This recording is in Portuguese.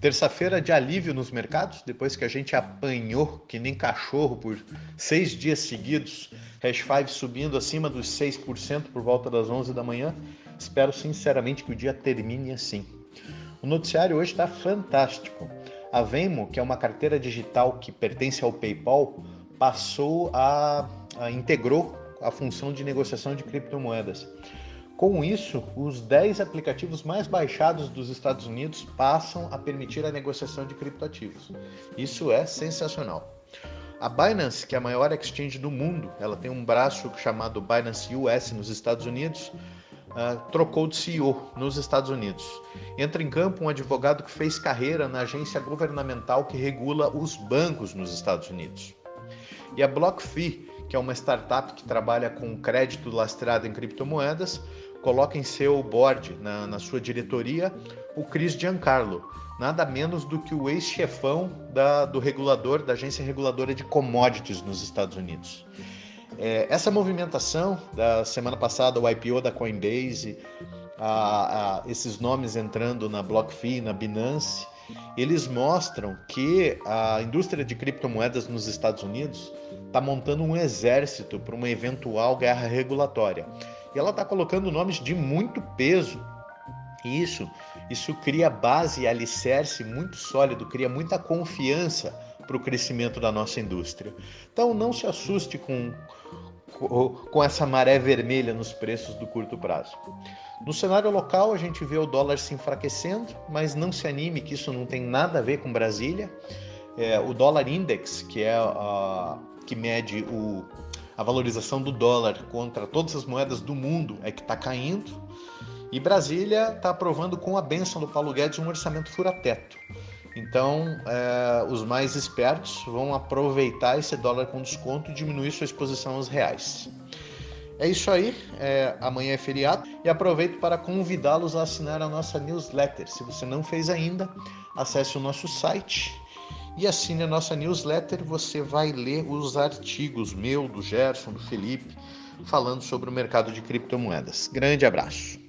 Terça-feira de alívio nos mercados, depois que a gente apanhou que nem cachorro por seis dias seguidos, Hash 5 subindo acima dos 6% por volta das 11 da manhã. Espero sinceramente que o dia termine assim. O noticiário hoje está fantástico. A Venmo, que é uma carteira digital que pertence ao PayPal, passou a, a integrou a função de negociação de criptomoedas. Com isso, os 10 aplicativos mais baixados dos Estados Unidos passam a permitir a negociação de criptoativos. Isso é sensacional. A Binance, que é a maior exchange do mundo, ela tem um braço chamado Binance US nos Estados Unidos, uh, trocou de CEO nos Estados Unidos. Entra em campo um advogado que fez carreira na agência governamental que regula os bancos nos Estados Unidos. E a BlockFi, que é uma startup que trabalha com crédito lastreado em criptomoedas, coloca em seu board, na, na sua diretoria, o Chris Giancarlo, nada menos do que o ex-chefão do regulador, da agência reguladora de commodities nos Estados Unidos. É, essa movimentação da semana passada, o IPO da Coinbase, a, a, esses nomes entrando na BlockFi, na Binance, eles mostram que a indústria de criptomoedas nos Estados Unidos está montando um exército para uma eventual guerra regulatória. E ela está colocando nomes de muito peso. E isso, isso cria base e alicerce muito sólido, cria muita confiança para o crescimento da nossa indústria. Então não se assuste com, com essa maré vermelha nos preços do curto prazo. No cenário local, a gente vê o dólar se enfraquecendo, mas não se anime que isso não tem nada a ver com Brasília. É, o dólar index, que é a, que mede o, a valorização do dólar contra todas as moedas do mundo é que está caindo. E Brasília está aprovando com a benção do Paulo Guedes um orçamento fura-teto. Então, é, os mais espertos vão aproveitar esse dólar com desconto e diminuir sua exposição aos reais. É isso aí, é, amanhã é feriado e aproveito para convidá-los a assinar a nossa newsletter. Se você não fez ainda, acesse o nosso site e assine a nossa newsletter. Você vai ler os artigos meu, do Gerson, do Felipe, falando sobre o mercado de criptomoedas. Grande abraço.